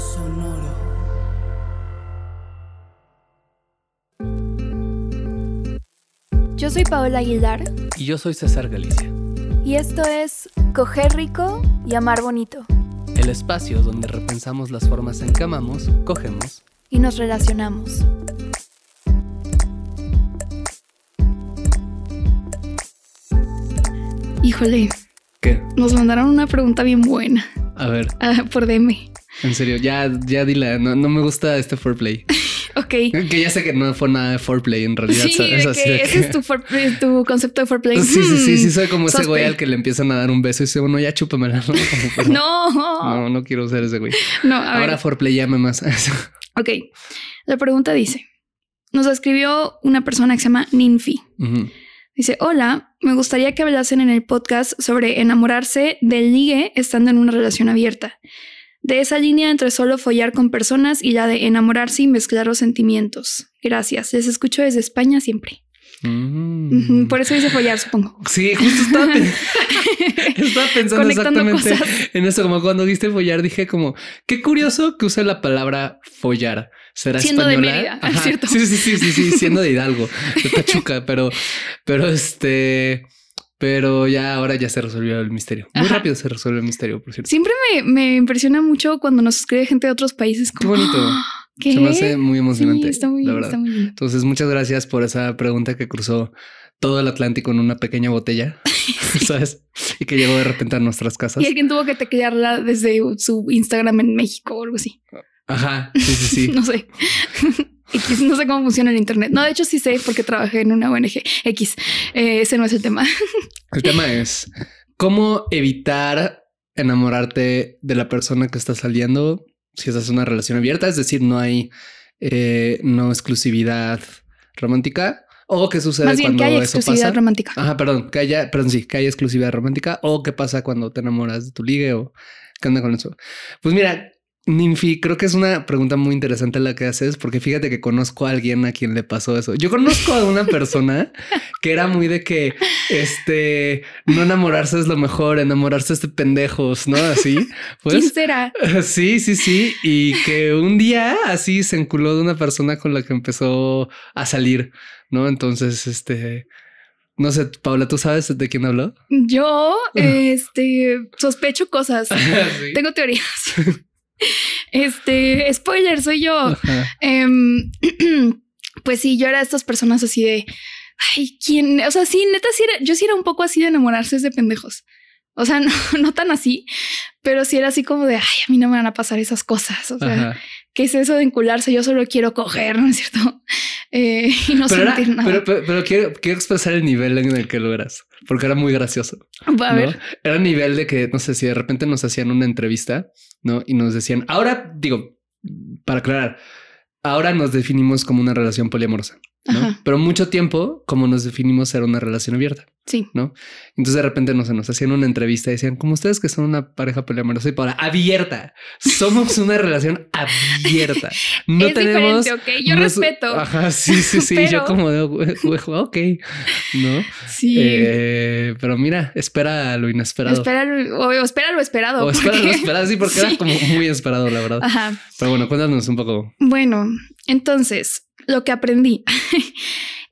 Sonoro. Yo soy Paola Aguilar Y yo soy César Galicia, y esto es Coger Rico y Amar Bonito el espacio donde repensamos las formas en que amamos, cogemos y nos relacionamos. Híjole, ¿Qué? nos mandaron una pregunta bien buena A ver, ah, por DM. En serio, ya, ya dila, no, no me gusta este foreplay. Ok. Que ya sé que no fue nada de foreplay en realidad. Sí, ¿sabes? de Así que de ese que- es tu, for- eh, tu concepto de foreplay. Sí, sí, sí, sí, Hmm, soy como ese güey al que le empiezan a dar un beso y dice, bueno, ya chúpamela. ¿no? No, No, no quiero ser ese güey. no, a Ahora foreplay llame más. Ok, la pregunta dice, nos escribió una persona que se llama Ninfi. Dice, hola, me gustaría que hablasen en el podcast sobre enamorarse del ligue estando en una relación abierta. De esa línea entre solo follar con personas y la de enamorarse y mezclar los sentimientos. Gracias, les escucho desde España siempre. Mm. Por eso dice follar, supongo. Sí, justo estaba, pen- estaba pensando exactamente cosas. en eso. Como cuando dijiste follar, dije como, qué curioso que use la palabra follar. ¿Será Siendo de española? Mérida, Ajá. ¿cierto? Sí, sí, sí, sí, sí, siendo de Hidalgo, de Pachuca, pero, pero este, pero ya ahora ya se resolvió el misterio. Muy Ajá. rápido se resolvió el misterio, por cierto. Siempre me, me impresiona mucho cuando nos escribe gente de otros países. Qué Como, bonito. "Ah, ¿Qué? Se me hace muy emocionante. Sí, está muy, la verdad. está muy lindo. Entonces, muchas gracias por esa pregunta que cruzó todo el Atlántico en una pequeña botella, ¿sabes? Y que llegó de repente a nuestras casas. Y alguien tuvo que teclearla desde su Instagram en México o algo así. Ajá, sí, sí, sí. No sé. X, no sé cómo funciona el Internet. No, de hecho sí sé porque trabajé en una ONG. X. Eh, ese no es el tema. El tema es cómo evitar enamorarte de la persona que está saliendo si estás en una relación abierta, es decir, no hay eh, no exclusividad romántica o qué sucede Más bien cuando que hay eso exclusividad pasa. romántica. Ajá, perdón, que haya, perdón, sí, que haya exclusividad romántica o qué pasa cuando te enamoras de tu ligue o qué onda con eso. Pues mira, Ninfi, creo que es una pregunta muy interesante la que haces, porque fíjate que conozco a alguien a quien le pasó eso. Yo conozco a una persona que era muy de que este no enamorarse es lo mejor, enamorarse es de pendejos, ¿no? Así ¿Quién pues. será? Sí, sí, sí. Y que un día así se enculó de una persona con la que empezó a salir, ¿no? Entonces, este, no sé, Paula, ¿tú sabes de quién habló? Yo, este, sospecho cosas. Sí. Tengo teorías. Este, spoiler, soy yo. Em, pues sí, yo era de estas personas así de, ay, ¿quién? O sea, sí, neta, sí era, yo sí era un poco así de enamorarse de pendejos. O sea, no, no tan así, pero sí era así como de, ay, a mí no me van a pasar esas cosas. O sea, Ajá. ¿qué es eso de encularse? Yo solo quiero coger, ¿no es cierto? Eh, y no Pero, era- sentir nada. pero, pero- pero quiero, quiero expresar el nivel en el que lo eras, porque era muy gracioso. a ¿no? ver, Era el nivel de que, no sé, si de repente nos hacían una entrevista, ¿no? Y nos decían, ahora digo, para aclarar, ahora nos definimos como una relación poliamorosa, ¿no? Pero mucho tiempo, como nos definimos, era una relación abierta, sí. ¿no? Entonces de repente no sé, nos hacían una entrevista y decían, como ustedes que son una pareja poliamorosa y para abierta, somos una relación abierta. No es tenemos... diferente, ok. Yo no respeto. Ajá, sí, sí, sí. Pero- Yo como de, "Güey, güey, ok, ¿no? Sí. Eh, pero mira, espera lo inesperado. espera, lo- o, espera lo esperado. O espera lo esperado, sí, porque Sí. Era como muy esperado, la verdad. Ajá. Pero bueno, cuéntanos un poco. Bueno, entonces, lo que aprendí.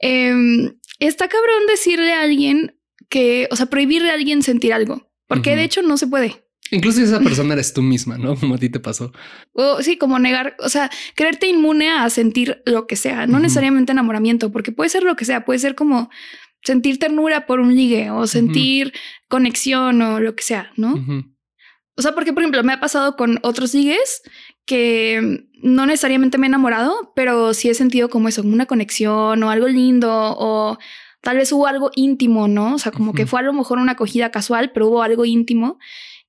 Em, está cabrón decirle a alguien que, o sea, prohibirle a alguien sentir algo, porque de hecho no se puede. Incluso si esa persona eres tú misma, ¿no? Como a ti te pasó. O sí, como negar, o sea, creerte inmune a sentir lo que sea, no necesariamente enamoramiento, porque puede ser lo que sea, puede ser como sentir ternura por un ligue o sentir conexión o lo que sea, ¿no? O sea, porque por ejemplo me ha pasado con otros ligues que no necesariamente me he enamorado, pero sí he sentido como eso, como una conexión o algo lindo o tal vez hubo algo íntimo, ¿no? O sea, como que fue a lo mejor una acogida casual, pero hubo algo íntimo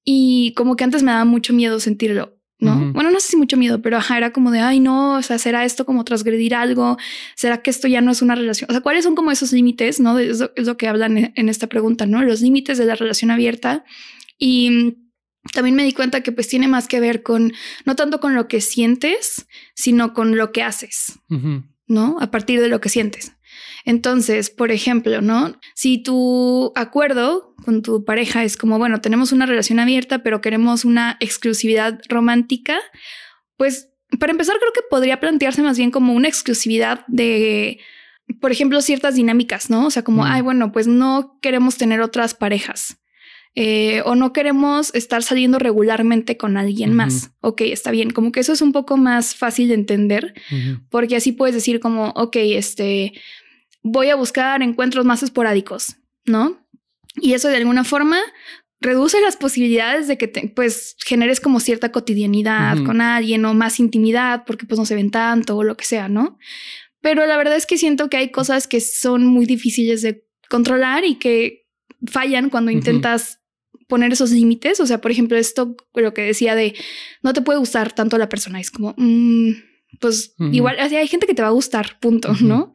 y como que antes me daba mucho miedo sentirlo. ¿no? Bueno, no sé si mucho miedo, pero ajá, era como de, ay, no, o sea, ¿será esto como transgredir algo? ¿Será que esto ya no es una relación? O sea, ¿cuáles son como esos límites, no? Es lo, es lo que hablan en, esta pregunta, ¿no? Los límites de la relación abierta. Y también me di cuenta que pues tiene más que ver con, no tanto con lo que sientes, sino con lo que haces. ¿no? A partir de lo que sientes. Entonces, por ejemplo, ¿no? Si tu acuerdo con tu pareja es como, bueno, tenemos una relación abierta, pero queremos una exclusividad romántica, pues para empezar creo que podría plantearse más bien como una exclusividad de, por ejemplo, ciertas dinámicas, ¿no? O sea, como, Mm. ay, bueno, pues no queremos tener otras parejas. Eh, o no queremos estar saliendo regularmente con alguien más. Ok, está bien. Como que eso es un poco más fácil de entender porque así puedes decir como, ok, este, voy a buscar encuentros más esporádicos, ¿no? Y eso de alguna forma reduce las posibilidades de que te, pues generes como cierta cotidianidad con alguien o más intimidad porque pues no se ven tanto o lo que sea, ¿no? Pero la verdad es que siento que hay cosas que son muy difíciles de controlar y que fallan cuando intentas poner esos límites. O sea, por ejemplo, esto, lo que decía de no te puede gustar tanto la persona, es como, mm, pues igual, o sea, hay gente que te va a gustar, punto. ¿no?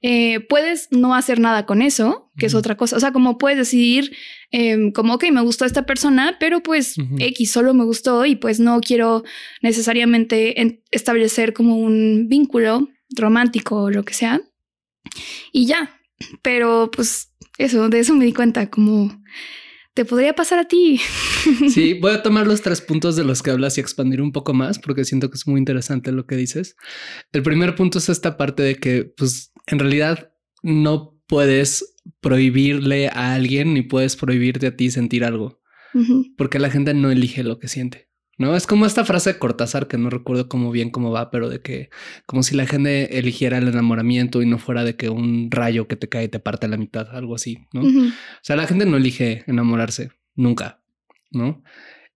Eh, puedes no hacer nada con eso, que es otra cosa. O sea, como puedes decidir, em, como, ok, me gustó esta persona, pero pues. X solo me gustó y pues no quiero necesariamente en- establecer como un vínculo romántico o lo que sea. Y ya. Pero pues eso, de eso me di cuenta, como te podría pasar a ti. Sí, voy a tomar los tres puntos de los que hablas y expandir un poco más porque siento que es muy interesante lo que dices. El primer punto es esta parte de que, pues, en realidad no puedes prohibirle a alguien ni puedes prohibirte a ti sentir algo porque la gente no elige lo que siente. No es como esta frase de Cortázar que no recuerdo cómo bien cómo va, pero de que como si la gente eligiera el enamoramiento y no fuera de que un rayo que te cae y te parte a la mitad, algo así, ¿no? O sea, la gente no elige enamorarse nunca, ¿no?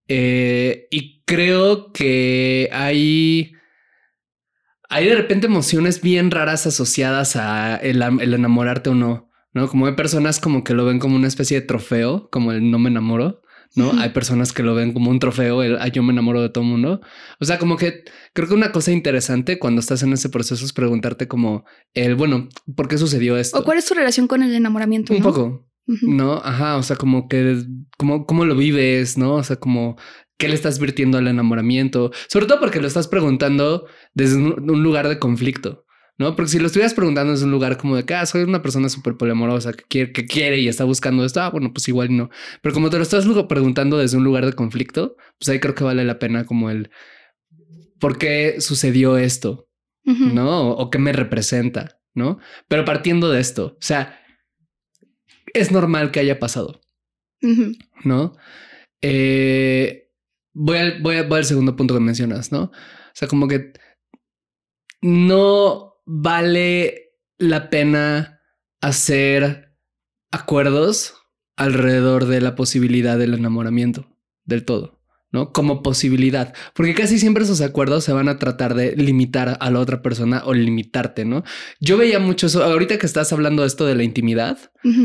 Eh, y creo que hay, hay de repente emociones bien raras asociadas a el, el enamorarte o no, ¿no? Como hay personas como que lo ven como una especie de trofeo, como el no me enamoro, ¿no? Hay personas que lo ven como un trofeo, el "Ay, yo me enamoro de todo el mundo. O sea, como que creo que una cosa interesante cuando estás en ese proceso es preguntarte como el, bueno, ¿por qué sucedió esto? ¿O cuál es tu relación con el enamoramiento? Un no? poco. ¿no? Ajá, o sea, como que, como, cómo lo vives, ¿no? O sea, como, ¿qué le estás virtiendo al enamoramiento? Sobre todo porque lo estás preguntando desde un lugar de conflicto, ¿no? Porque si lo estuvieras preguntando desde un lugar como de que, ah, soy una persona súper poliamorosa que quiere, que quiere y está buscando esto, ah, bueno, pues igual no. Pero como te lo estás luego preguntando desde un lugar de conflicto, pues ahí creo que vale la pena como el, ¿por qué sucedió esto? ¿no? O, o qué me representa, ¿no? Pero partiendo de esto, o sea, es normal que haya pasado. ¿no? Eh, voy, al, voy, voy al segundo punto que mencionas, ¿no? O sea, como que no vale la pena hacer acuerdos alrededor de la posibilidad del enamoramiento del todo. ¿no? Como posibilidad, porque casi siempre esos acuerdos se van a tratar de limitar a la otra persona o limitarte, ¿no? Yo veía mucho eso, ahorita que estás hablando de esto de la intimidad.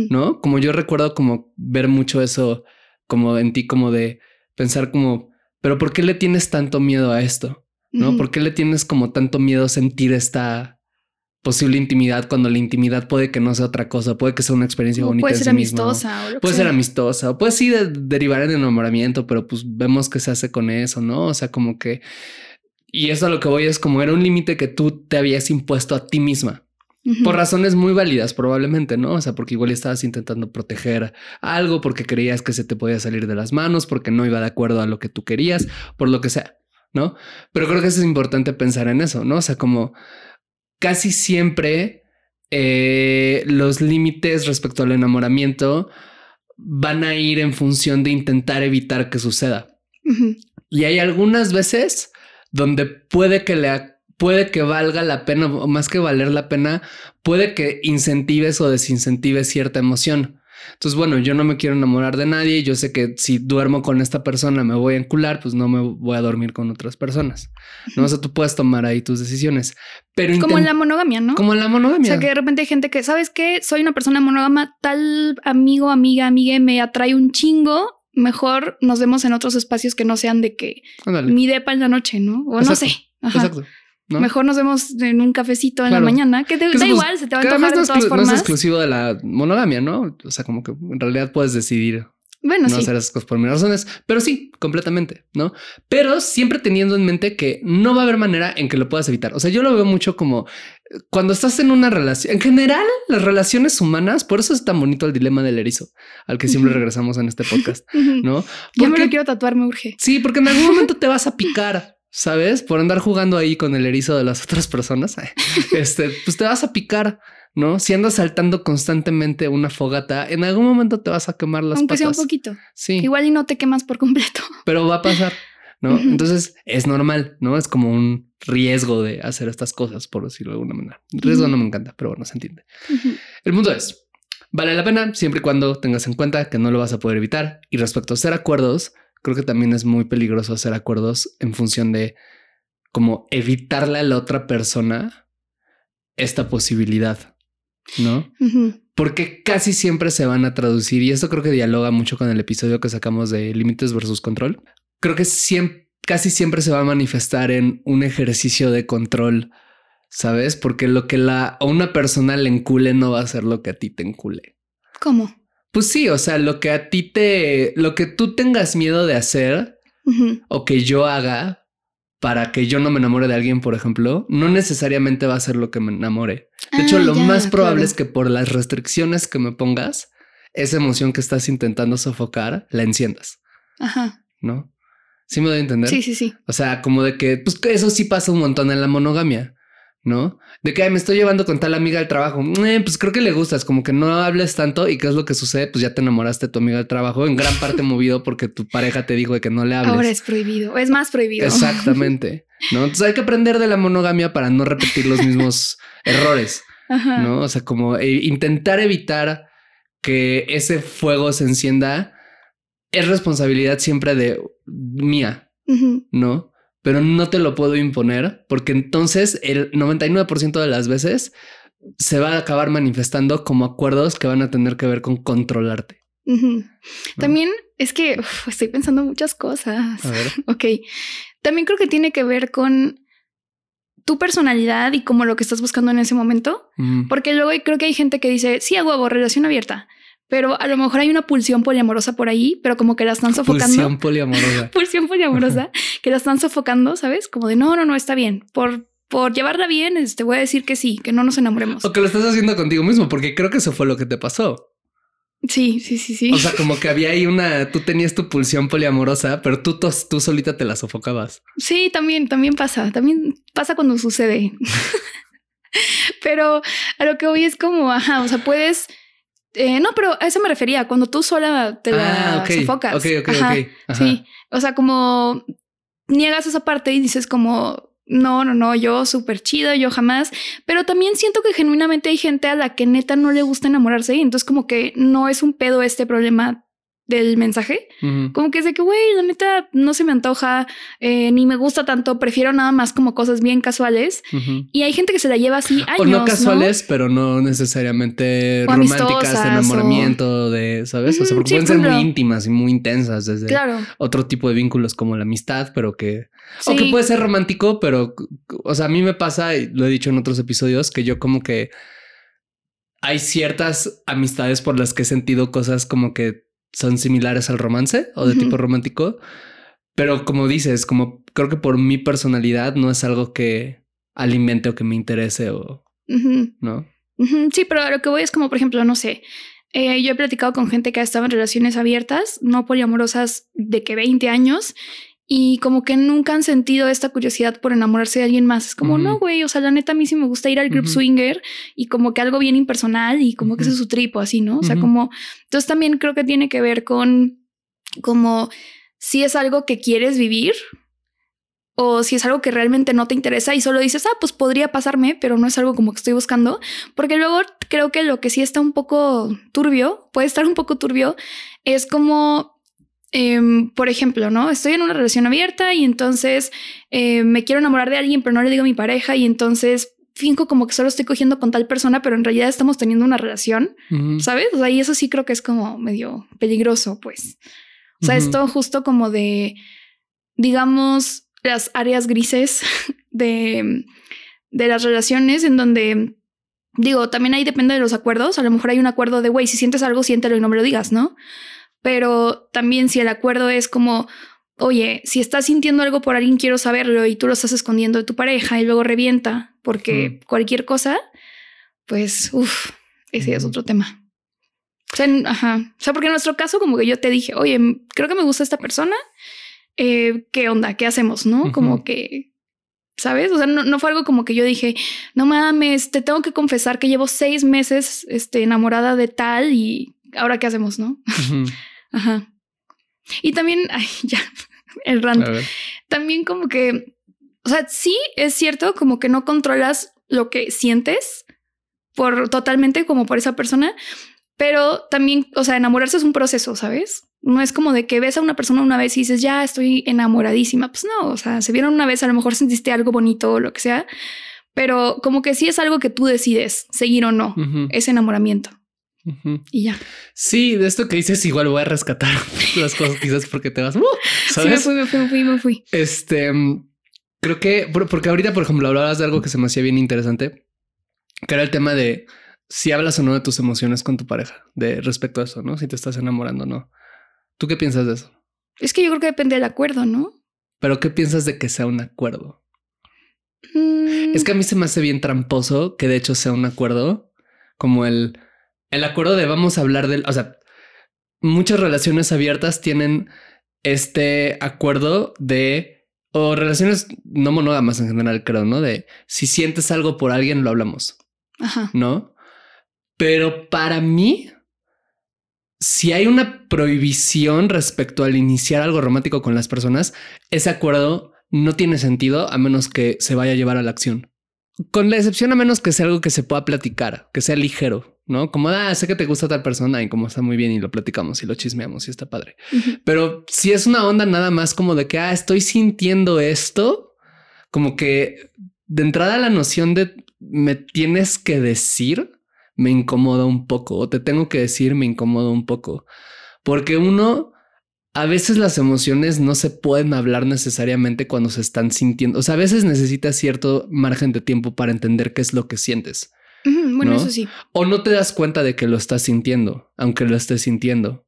¿no? Como yo recuerdo como ver mucho eso como en ti, como de pensar como, pero ¿por qué le tienes tanto miedo a esto? ¿No? Ujú. ¿Por qué le tienes como tanto miedo a sentir esta posible intimidad cuando la intimidad puede que no sea otra cosa, puede que sea una experiencia O bonita puede en ser amistosa o Puede sea. ser amistosa, o puede sí de- derivar en enamoramiento, pero pues vemos que se hace con eso, ¿no? O sea, como que... Y eso a lo que voy es como era un límite que tú te habías impuesto a ti misma, por razones muy válidas probablemente, ¿no? O sea, porque igual estabas intentando proteger algo, porque creías que se te podía salir de las manos, porque no iba de acuerdo a lo que tú querías, por lo que sea, ¿no? Pero creo que es importante pensar en eso, ¿no? O sea, como casi siempre eh, los límites respecto al enamoramiento van a ir en función de intentar evitar que suceda. Y hay algunas veces donde puede que le puede que valga la pena, o más que valer la pena, puede que incentives o desincentives cierta emoción. Entonces, bueno, yo no me quiero enamorar de nadie. Yo sé que si duermo con esta persona me voy a encular, pues no me voy a dormir con otras personas. No, o sea, tú puedes tomar ahí tus decisiones, pero Como en la monogamia, ¿no? como en la O monogamia. sea, que de repente hay gente que, ¿sabes qué? Soy una persona monógama, tal amigo, amiga, amiga me atrae un chingo. Mejor nos vemos en otros espacios que no sean de que Ándale. mi depa en la noche, ¿no? O no sé. Ajá. Exacto. ¿No? Mejor nos vemos en un cafecito en la mañana, que te, da pues, igual, se te va a antojar no de es, todas exclu- no es formas. exclusivo de la monogamia, ¿no? O sea, como que en realidad puedes decidir bueno, no sí. hacer esas cosas por mil razones, pero sí, completamente, ¿no? Pero siempre teniendo en mente que no va a haber manera en que lo puedas evitar. O sea, yo lo veo mucho como eh, cuando estás en una relación, en general, las relaciones humanas, por eso es tan bonito el dilema del erizo, al que siempre regresamos en este podcast. ¿no? Ya me lo quiero tatuar, me urge. Sí, porque en algún momento te vas a picar, ¿sabes? Por andar jugando ahí con el erizo de las otras personas, este, pues te vas a picar, ¿no? Si andas saltando constantemente una fogata, en algún momento te vas a quemar las Aunque patas. sea un poquito. Sí, Igual y no te quemas por completo. pero va a pasar, ¿no? Entonces es normal, ¿no? Es como un riesgo de hacer estas cosas, por decirlo de alguna manera. Riesgo no me encanta, pero bueno, se entiende. El punto es, vale la pena siempre y cuando tengas en cuenta que no lo vas a poder evitar. Y respecto a hacer acuerdos, creo que también es muy peligroso hacer acuerdos en función de como evitarle a la otra persona esta posibilidad, ¿no? Porque casi siempre se van a traducir, y esto creo que dialoga mucho con el episodio que sacamos de límites versus control. Creo que siempre, casi siempre se va a manifestar en un ejercicio de control, ¿sabes? Porque lo que la, a una persona le encule no va a ser lo que a ti te encule. ¿Cómo? Pues sí, o sea, lo que a ti te, lo que tú tengas miedo de hacer o que yo haga para que yo no me enamore de alguien, por ejemplo, no necesariamente va a ser lo que me enamore. De hecho, Ah, lo ya, más probable claro. es que por las restricciones que me pongas, esa emoción que estás intentando sofocar, la enciendas, Ajá. ¿no? Sí me doy a entender. Sí, sí, sí. O sea, como de que, pues que eso sí pasa un montón en la monogamia, ¿no? De que "Ay, me estoy llevando con tal amiga del trabajo. Eh, pues creo que le gustas, como que no hables tanto y qué es lo que sucede, pues ya te enamoraste de tu amiga del trabajo, en gran parte movido porque tu pareja te dijo de que no le hables. Ahora es prohibido. Es más prohibido. Exactamente. ¿no? Entonces hay que aprender de la monogamia para no repetir los mismos errores, Ajá. ¿no? O sea, como eh, intentar evitar que ese fuego se encienda es responsabilidad siempre de mía. ¿no? Pero no te lo puedo imponer porque entonces el 99% de las veces se va a acabar manifestando como acuerdos que van a tener que ver con controlarte. También es que uf, estoy pensando muchas cosas. A ver. Ok. También creo que tiene que ver con tu personalidad y como lo que estás buscando en ese momento. Mm. Porque luego creo que hay gente que dice, sí, hago hago relación abierta, pero a lo mejor hay una pulsión poliamorosa por ahí, pero como que la están sofocando. Pulsión poliamorosa. Pulsión poliamorosa, que la están sofocando, ¿sabes? Como de, no, no, no, está bien. Por, por llevarla bien, te este, voy a decir que sí, que no nos enamoremos. O que lo estás haciendo contigo mismo, porque creo que eso fue lo que te pasó. Sí, sí, sí, sí. O sea, como que había ahí una, tú tenías tu pulsión poliamorosa, pero tú, tú solita te la sofocabas. Sí, también, también pasa. También pasa cuando sucede. pero a lo que voy es como, ajá, o sea, puedes. Eh, no, pero a eso me refería, cuando tú sola te la ah, sofocas. Ok, ok, Ajá, ok. Ajá. Sí. O sea, como niegas esa parte y dices como. No, no, no, yo súper chido, yo jamás. Pero también siento que genuinamente hay gente a la que neta no le gusta enamorarse. Y entonces, como que no es un pedo este problema del mensaje. Como que es de que, güey, la neta no se me antoja, eh, ni me gusta tanto, prefiero nada más como cosas bien casuales. Y hay gente que se la lleva así años. O no casuales, pero no necesariamente O románticas, de enamoramiento, de, ¿sabes? O sea, porque sí, pueden ser muy íntimas y muy intensas desde Claro. otro tipo de vínculos como la amistad, pero que... O que puede ser romántico, pero, o sea, a mí me pasa, y lo he dicho en otros episodios, que yo como que hay ciertas amistades por las que he sentido cosas como que son similares al romance o de tipo romántico, pero como dices, como creo que por mi personalidad no es algo que alimente o que me interese o no. Sí, pero a lo que voy es como, por ejemplo, no sé, eh, yo he platicado con gente que ha estado en relaciones abiertas, no poliamorosas, de que 20 años, y como que nunca han sentido esta curiosidad por enamorarse de alguien más. Es como, no, güey, o sea, la neta a mí sí me gusta ir al group swinger y como que algo bien impersonal y como que ese es su tripo, así, ¿no? O sea, como, entonces también creo que tiene que ver con como si es algo que quieres vivir o si es algo que realmente no te interesa y solo dices, ah, pues podría pasarme, pero no es algo como que estoy buscando, porque luego creo que lo que sí está un poco turbio, puede estar un poco turbio, es como, em, por ejemplo, ¿no? Estoy en una relación abierta y entonces eh, me quiero enamorar de alguien, pero no le digo a mi pareja y entonces finco como que solo estoy cogiendo con tal persona, pero en realidad estamos teniendo una relación. ¿sabes? O sea, y eso sí creo que es como medio peligroso, pues. O sea, esto justo como de, digamos, las áreas grises de, de las relaciones en donde, digo, también ahí depende de los acuerdos. A lo mejor hay un acuerdo de, güey, si sientes algo, siéntelo y no me lo digas, ¿no? Pero también si el acuerdo es como, oye, si estás sintiendo algo por alguien, quiero saberlo y tú lo estás escondiendo de tu pareja y luego revienta porque cualquier cosa, pues, uff, ese es otro tema. O sea, en- ajá. O sea, porque en nuestro caso, como que yo te dije, oye, creo que me gusta esta persona. eh, ¿qué onda? ¿Qué hacemos? ¿No? Como que, ¿sabes? O sea, no, fue algo como que yo dije, no mames, te tengo que confesar que llevo seis meses este, enamorada de tal y ahora qué hacemos, ¿no? Ajá. Y también, ay, ya, el rant. También como que, o sea, sí es cierto como que no controlas lo que sientes por totalmente como por esa persona, pero también, o sea, enamorarse es un proceso, ¿sabes? No es como de que ves a una persona una vez y dices, ya estoy enamoradísima. Pues no, o sea, se vieron una vez, a lo mejor sentiste algo bonito o lo que sea, pero como que sí es algo que tú decides seguir o no, ese enamoramiento. Y ya. Sí, de esto que dices, igual voy a rescatar las cosas quizás porque te vas. Uh, ¿sabes? Sí, me fui, me fui, me fui, Este creo que porque ahorita, por ejemplo, hablabas de algo que se me hacía bien interesante, que era el tema de si hablas o no de tus emociones con tu pareja, de respecto a eso, ¿no? Si te estás enamorando o no. ¿Tú qué piensas de eso? Es que yo creo que depende del acuerdo, ¿no? Pero ¿qué piensas de que sea un acuerdo? Mm. Es que a mí se me hace bien tramposo que de hecho sea un acuerdo, como el el acuerdo de vamos a hablar del, o sea, muchas relaciones abiertas tienen este acuerdo de, o relaciones no monógamas en general, creo, ¿no? De si sientes algo por alguien, lo hablamos. Ajá. ¿No? Pero para mí, si hay una prohibición respecto al iniciar algo romántico con las personas, ese acuerdo no tiene sentido a menos que se vaya a llevar a la acción. Con la excepción a menos que sea algo que se pueda platicar, que sea ligero, ¿no? Como, ah, sé que te gusta tal persona y como está muy bien y lo platicamos y lo chismeamos y está padre. Pero si es una onda nada más como de que, ah, estoy sintiendo esto, como que de entrada la noción de me tienes que decir me incomoda un poco o te tengo que decir me incomoda un poco. Porque uno, a veces las emociones no se pueden hablar necesariamente cuando se están sintiendo. O sea, a veces necesitas cierto margen de tiempo para entender qué es lo que sientes bueno, eso sí. O no te das cuenta de que lo estás sintiendo, aunque lo estés sintiendo,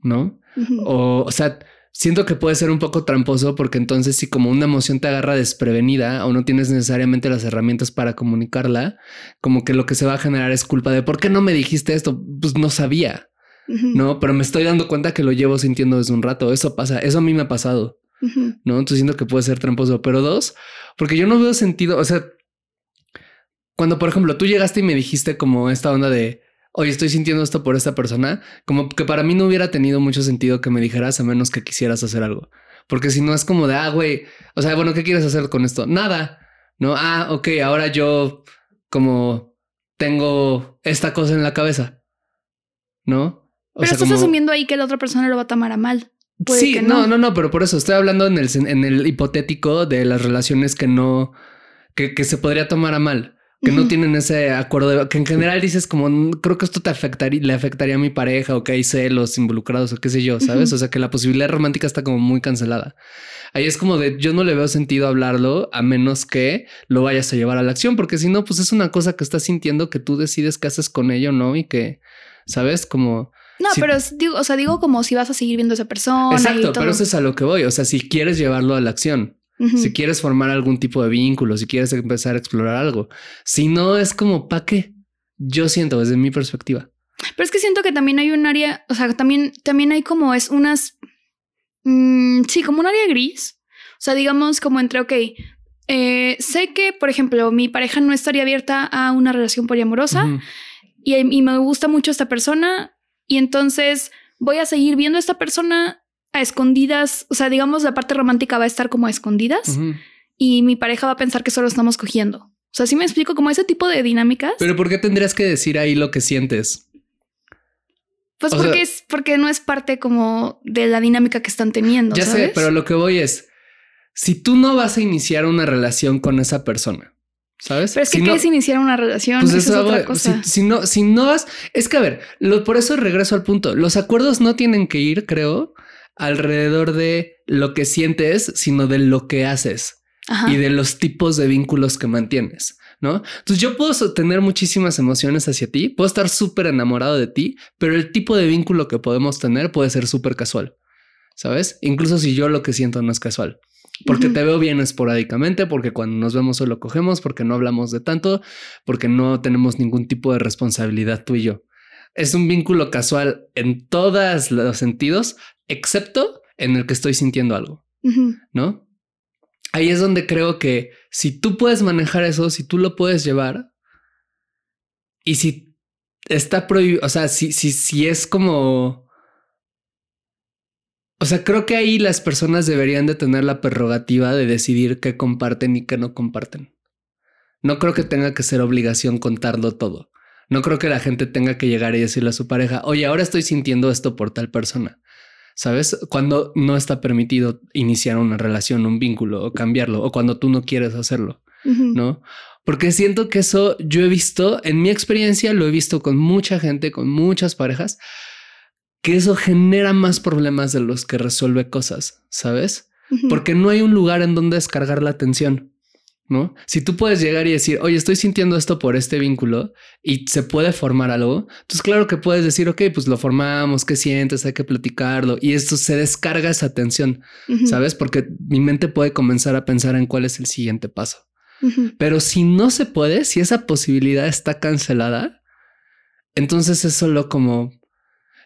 ¿no? o, o sea, siento que puede ser un poco tramposo porque entonces si como una emoción te agarra desprevenida o no tienes necesariamente las herramientas para comunicarla, como que lo que se va a generar es culpa de ¿por qué no me dijiste esto? Pues no sabía, ¿no? Pero me estoy dando cuenta que lo llevo sintiendo desde un rato. Eso pasa, eso a mí me ha pasado, ¿no? Entonces siento que puede ser tramposo, pero dos, porque yo no veo sentido, o sea, cuando, por ejemplo, tú llegaste y me dijiste como esta onda de, oye, estoy sintiendo esto por esta persona, como que para mí no hubiera tenido mucho sentido que me dijeras a menos que quisieras hacer algo. Porque si no es como de, ah, güey, o sea, bueno, ¿qué quieres hacer con esto? Nada, ¿no? Ah, ok, ahora yo como tengo esta cosa en la cabeza, ¿no? pero estás asumiendo ahí que la otra persona lo va a tomar a mal. sí, no. no, no, no, pero por eso estoy hablando en el, en el hipotético de las relaciones que no, que, que se podría tomar a mal que no tienen ese acuerdo, que en general dices como, creo que esto te afectaría, le afectaría a mi pareja o que hay celos involucrados o qué sé yo, ¿sabes? O sea, que la posibilidad romántica está como muy cancelada. Ahí es como de, yo no le veo sentido hablarlo a menos que lo vayas a llevar a la acción, porque si no, pues es una cosa que estás sintiendo que tú decides qué haces con ello, ¿no? Y que, ¿sabes? Como... No, pero digo, o sea, digo como si vas a seguir viendo a esa persona. Exacto, pero eso es a lo que voy. O sea, si quieres llevarlo a la acción. Si quieres formar algún tipo de vínculo, si quieres empezar a explorar algo. Si no, es como, ¿para qué? Yo siento desde mi perspectiva. Pero es que siento que también hay un área, o sea, también, también hay como es unas, mm, sí, como un área gris. O sea, digamos como entre, ok, eh, sé que, por ejemplo, mi pareja no estaría abierta a una relación poliamorosa y, y me gusta mucho esta persona y entonces voy a seguir viendo a esta persona a escondidas, o sea, digamos, la parte romántica va a estar como a escondidas y mi pareja va a pensar que solo estamos cogiendo. O sea, sí me explico como ese tipo de dinámicas. Pero ¿por qué tendrías que decir ahí lo que sientes? Pues porque es porque no es parte como de la dinámica que están teniendo. Ya sé, pero lo que voy es si tú no vas a iniciar una relación con esa persona, ¿Sabes? Pero es que si iniciar una relación. Pues eso, es otra cosa. Si, no, si no vas, es que a ver, por eso regreso al punto. Los acuerdos no tienen que ir, creo, alrededor de lo que sientes, sino de lo que haces y de los tipos de vínculos que mantienes. ¿no? Entonces yo puedo tener muchísimas emociones hacia ti, puedo estar súper enamorado de ti, pero el tipo de vínculo que podemos tener puede ser súper casual, ¿sabes? Incluso si yo lo que siento no es casual. Porque te veo bien esporádicamente, porque cuando nos vemos solo cogemos, porque no hablamos de tanto, porque no tenemos ningún tipo de responsabilidad tú y yo. Es un vínculo casual en todos los sentidos, excepto en el que estoy sintiendo algo. ¿no? Ahí es donde creo que si tú puedes manejar eso, si tú lo puedes llevar y si está prohibido, o sea, si, si, si es como... O sea, creo que ahí las personas deberían de tener la prerrogativa de decidir qué comparten y qué no comparten. No creo que tenga que ser obligación contarlo todo. No creo que la gente tenga que llegar y decirle a su pareja, oye, ahora estoy sintiendo esto por tal persona. ¿Sabes? Cuando no está permitido iniciar una relación, un vínculo o cambiarlo, o cuando tú no quieres hacerlo, ¿no? Porque siento que eso yo he visto, en mi experiencia, lo he visto con mucha gente, con muchas parejas, que eso genera más problemas de los que resuelve cosas, ¿sabes? Porque no hay un lugar en donde descargar la atención. ¿No? Si tú puedes llegar y decir, oye, estoy sintiendo esto por este vínculo y se puede formar algo, entonces claro que puedes decir, ok, pues lo formamos, ¿qué sientes? Hay que platicarlo y esto se descarga esa atención, ¿sabes? Porque mi mente puede comenzar a pensar en cuál es el siguiente paso. Pero si no se puede, si esa posibilidad está cancelada, entonces es solo como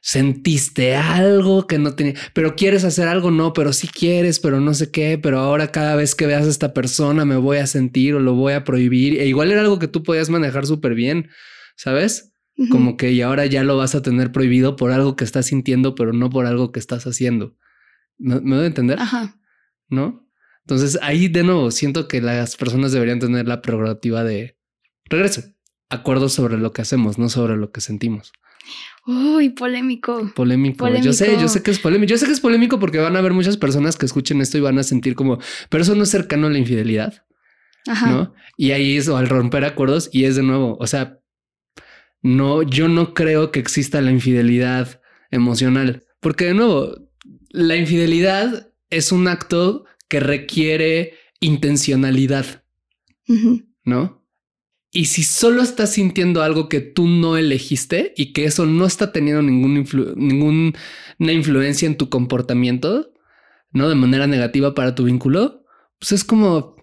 sentiste algo que no tenía, pero quieres hacer algo, no, pero sí quieres, pero no sé qué, pero ahora cada vez que veas a esta persona me voy a sentir o lo voy a prohibir. E igual era algo que tú podías manejar súper bien, ¿sabes? Como que y ahora ya lo vas a tener prohibido por algo que estás sintiendo, pero no por algo que estás haciendo. ¿Me, me doy a entender? Ajá. ¿No? Entonces ahí de nuevo siento que las personas deberían tener la prerrogativa de regreso, acuerdos sobre lo que hacemos, no sobre lo que sentimos. Uy, polémico. polémico. Yo sé, yo sé que es polémico. Yo sé que es polémico porque van a haber muchas personas que escuchen esto y van a sentir como, pero eso no es cercano a la infidelidad. Ajá. ¿No? Y ahí es al romper acuerdos y es de nuevo, o sea, no, yo no creo que exista la infidelidad emocional, porque de nuevo, la infidelidad es un acto que requiere intencionalidad, ¿no? Y si solo estás sintiendo algo que tú no elegiste y que eso no está teniendo ningún ninguna influencia en tu comportamiento, no de manera negativa para tu vínculo, pues es como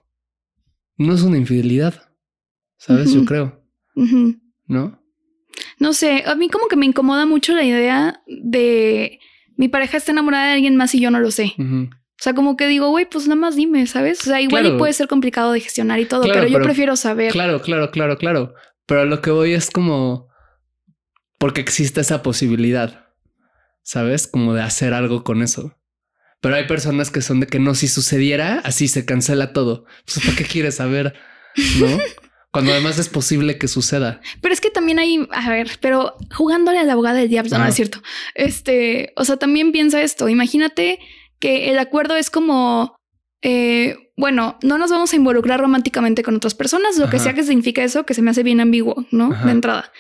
no es una infidelidad, sabes? Yo creo, no? No sé, a mí como que me incomoda mucho la idea de mi pareja está enamorada de alguien más y yo no lo sé. O sea, como que digo, güey, pues nada más dime, ¿sabes? O sea, igual y puede ser complicado de gestionar y todo, pero yo prefiero saber. Claro, claro, claro, claro. Pero lo que voy es como porque existe esa posibilidad, ¿sabes? Como de hacer algo con eso. Pero hay personas que son de que no, si sucediera, así se cancela todo. Pues, ¿para qué quieres saber? ¿No? Cuando además es posible que suceda. Pero es que también hay, a ver, pero jugándole a la abogada del diablo, no es cierto. Este, o sea, también piensa esto. Imagínate que el acuerdo es como, eh, bueno, no nos vamos a involucrar románticamente con otras personas, lo que sea que significa eso, que se me hace bien ambiguo, ¿no? De entrada.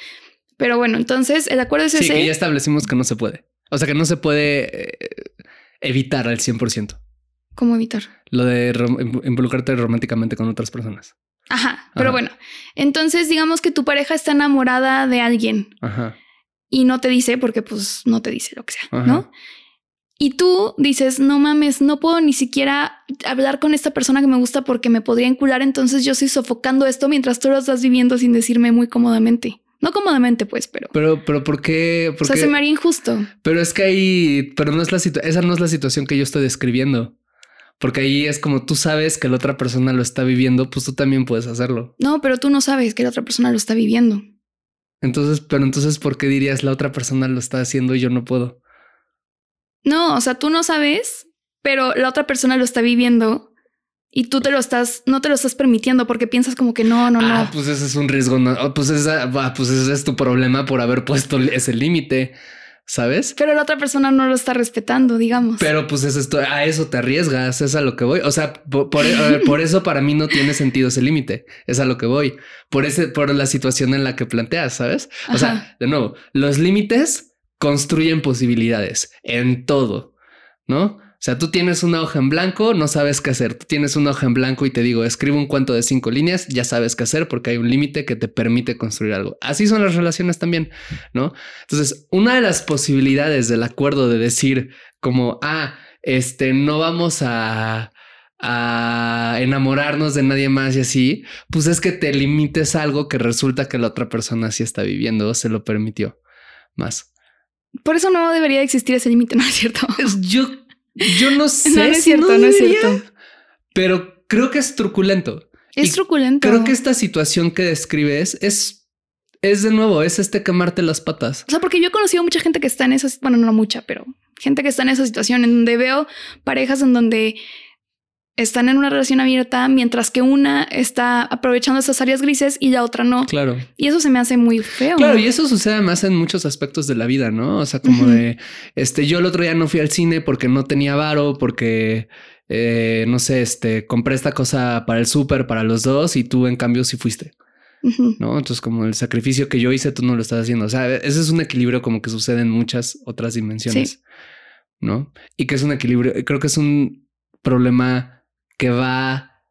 Pero bueno, entonces el acuerdo es ese. Sí, que ya establecimos que no se puede. O sea, que no se puede eh, evitar al 100%. ¿Cómo evitar? Lo de involucrarte románticamente con otras personas. Ajá, pero bueno, entonces digamos que tu pareja está enamorada de alguien Ajá. y no te dice, porque pues no te dice lo que sea, ¿no? Y tú dices, no mames, no puedo ni siquiera hablar con esta persona que me gusta porque me podría encular, entonces yo estoy sofocando esto mientras tú lo estás viviendo sin decirme muy cómodamente. No cómodamente, pues, pero. Pero, pero ¿por qué? o sea, se me haría injusto. Pero es que ahí, pero no es la situación, esa no es la situación que yo estoy describiendo. Porque ahí es como tú sabes que la otra persona lo está viviendo, pues tú también puedes hacerlo. No, pero tú no sabes que la otra persona lo está viviendo. Entonces, pero entonces, ¿por qué dirías la otra persona lo está haciendo y yo no puedo? No, o sea, tú no sabes, pero la otra persona lo está viviendo y tú te lo estás, no te lo estás permitiendo porque piensas como que no, no, ah, Pues ese es un riesgo, no, pues, esa, pues ese es tu problema por haber puesto ese límite. ¿Sabes? Pero la otra persona no lo está respetando, digamos. Pero pues es esto, a eso te arriesgas, es a lo que voy. O sea, por, eso para mí no tiene sentido ese límite, es a lo que voy. Por ese, por la situación en la que planteas, ¿sabes? O sea, de nuevo, los límites construyen posibilidades en todo, ¿no? O sea, tú tienes una hoja en blanco, no sabes qué hacer. Tú tienes una hoja en blanco y te digo, escribe un cuento de cinco líneas, ya sabes qué hacer porque hay un límite que te permite construir algo. Así son las relaciones también, ¿no? Entonces, una de las posibilidades del acuerdo de decir como, ah, este, no vamos a, enamorarnos de nadie más y así, pues es que te limites algo que resulta que la otra persona sí está viviendo se lo permitió más. Por eso no debería existir ese límite, ¿no es cierto? Yo Yo no sé. No, no es si cierto, no es cierto. Pero creo que es truculento. Es Y truculento. Creo que esta situación que describes es, es de nuevo, es este quemarte las patas. O sea, porque yo he conocido mucha gente que está en esa, bueno, no mucha, pero gente que está en esa situación en donde veo parejas en donde están en una relación abierta mientras que una está aprovechando esas áreas grises y la otra no. Claro. Y eso se me hace muy feo. Claro, y eso sucede más en muchos aspectos de la vida, ¿no? O sea, como de, este, yo el otro día no fui al cine porque no tenía varo, porque, eh, no sé, este, compré esta cosa para el súper, para los dos, y tú en cambio sí fuiste. ¿no? Entonces, como el sacrificio que yo hice, tú no lo estás haciendo. O sea, ese es un equilibrio como que sucede en muchas otras dimensiones, Sí. ¿no? Y que es un equilibrio, creo que es un problema que va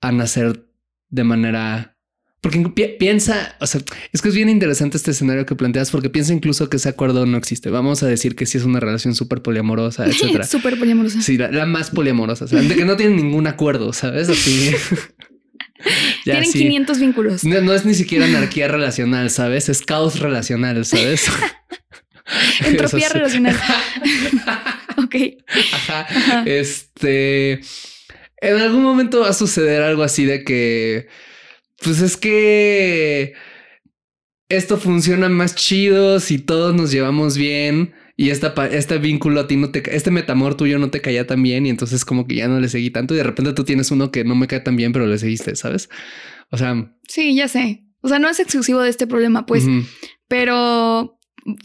a nacer de manera... Porque pi- piensa, o sea, es que es bien interesante este escenario que planteas porque piensa incluso que ese acuerdo no existe. Vamos a decir que sí es una relación súper poliamorosa, etcétera. Súper poliamorosa. Sí, la, la más poliamorosa, o sea, de que no tienen ningún acuerdo, ¿sabes? Así. Ya, Tienen sí. 500 vínculos. No, no es ni siquiera anarquía relacional, ¿sabes? Es caos relacional, ¿sabes? Entropía sí. relacional. ok. Ajá. Ajá. Este. En algún momento va a suceder algo así de que. Pues es que. Esto funciona más chido si todos nos llevamos bien. Y esta, este vínculo a ti no te este metamor tuyo no te caía tan bien. Y entonces, como que ya no le seguí tanto. Y de repente tú tienes uno que no me cae tan bien, pero le seguiste, ¿sabes? O sea, Sí, ya sé. O sea, no es exclusivo de este problema, pues, pero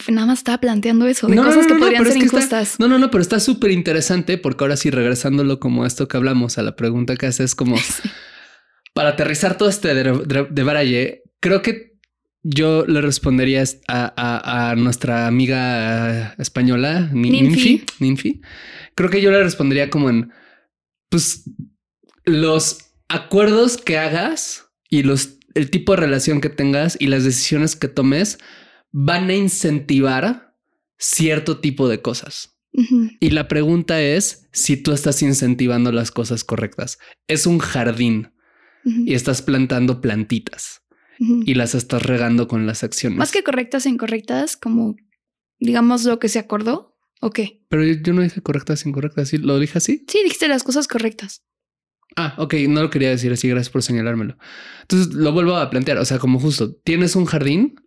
nada más estaba planteando eso de No, no, cosas no, que no, podrían pero ser es que está- injustas. No, no, no, pero está súper interesante porque ahora sí, regresándolo como a esto que hablamos, a la pregunta que haces, como para aterrizar todo este de, de, de Baraye, creo que yo le respondería a, a- a nuestra amiga española, Ni- Ninfi. Ninfi. Ninfi. Creo que yo le respondería como en, pues, los acuerdos que hagas y los, el tipo de relación que tengas y las decisiones que tomes van a incentivar cierto tipo de cosas. Y la pregunta es si tú estás incentivando las cosas correctas. Es un jardín y estás plantando plantitas y las estás regando con las acciones. Más que correctas e incorrectas, como digamos lo que se acordó. ¿O qué? Pero yo, yo no dije correctas, incorrectas. ¿Sí? ¿Lo dije así? Sí, dijiste las cosas correctas. Ah, ok, no lo quería decir así, gracias por señalármelo. Entonces lo vuelvo a plantear, o sea, como justo, tienes un jardín,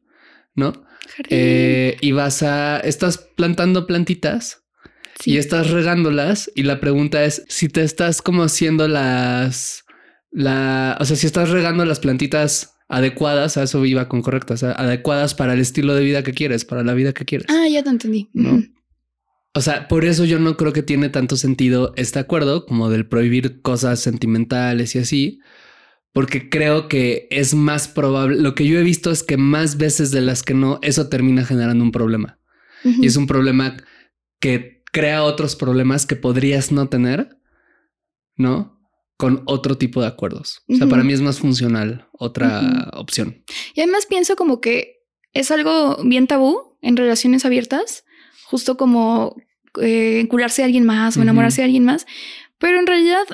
¿no? Eh, y vas a, estás plantando plantitas Sí. y estás regándolas y la pregunta es si te estás como haciendo las, la, o sea, si estás regando las plantitas adecuadas, a eso iba con correctas, adecuadas para el estilo de vida que quieres, para la vida que quieres. Ah, ya te entendí. ¿no? O sea, por eso yo no creo que tiene tanto sentido este acuerdo como del prohibir cosas sentimentales y así, porque creo que es más probable, lo que yo he visto es que más veces de las que no, eso termina generando un problema. Y es un problema que crea otros problemas que podrías no tener, ¿no? Con otro tipo de acuerdos. O sea, para mí es más funcional otra opción. Y además pienso como que es algo bien tabú en relaciones abiertas, justo como eh, encularse a alguien más o enamorarse de alguien más. Pero en realidad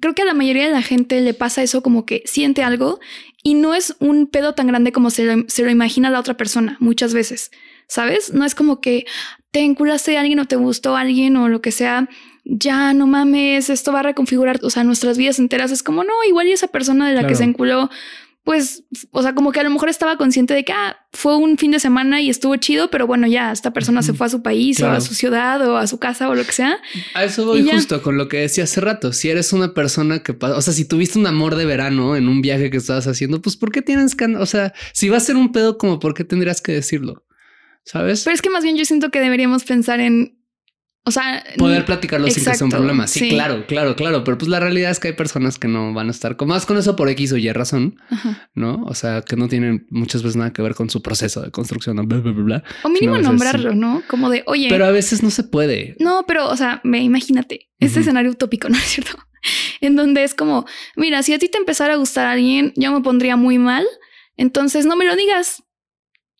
creo que a la mayoría de la gente le pasa eso como que siente algo y no es un pedo tan grande como se lo, se lo imagina la otra persona muchas veces. ¿Sabes? No es como que te enculaste a alguien o te gustó a alguien o lo que sea. Ya no mames, esto va a reconfigurar, o sea, nuestras vidas enteras. Es como, no, igual y esa persona de la que se enculó, pues, o sea, como que a lo mejor estaba consciente de que ah, fue un fin de semana y estuvo chido, pero bueno, ya esta persona se fue a su país o a su ciudad o a su casa o lo que sea. A eso voy justo con lo que decía hace rato. Si eres una persona que pasa, o sea, si tuviste un amor de verano en un viaje que estabas haciendo, pues ¿por qué tienes que, o sea, si va a ser un pedo, como por qué tendrías que decirlo? ¿Sabes? Pero es que más bien yo siento que deberíamos pensar en, o sea, Poder platicarlo sin que sea un Exacto, problema. Sí, sí. claro, claro, claro. Pero pues la realidad es que hay personas que no van a estar con más con eso por X o Y razón, Ajá. ¿no? O sea, que no tienen muchas veces nada que ver con su proceso de construcción, bla, bla, bla, bla. o mínimo nombrarlo, ¿no? Como de, oye, Pero a veces no se puede. No, pero, o sea, me imagínate este escenario utópico, ¿no es cierto? En donde es como, mira, si a ti te empezara a gustar alguien, yo me pondría muy mal, entonces no me lo digas.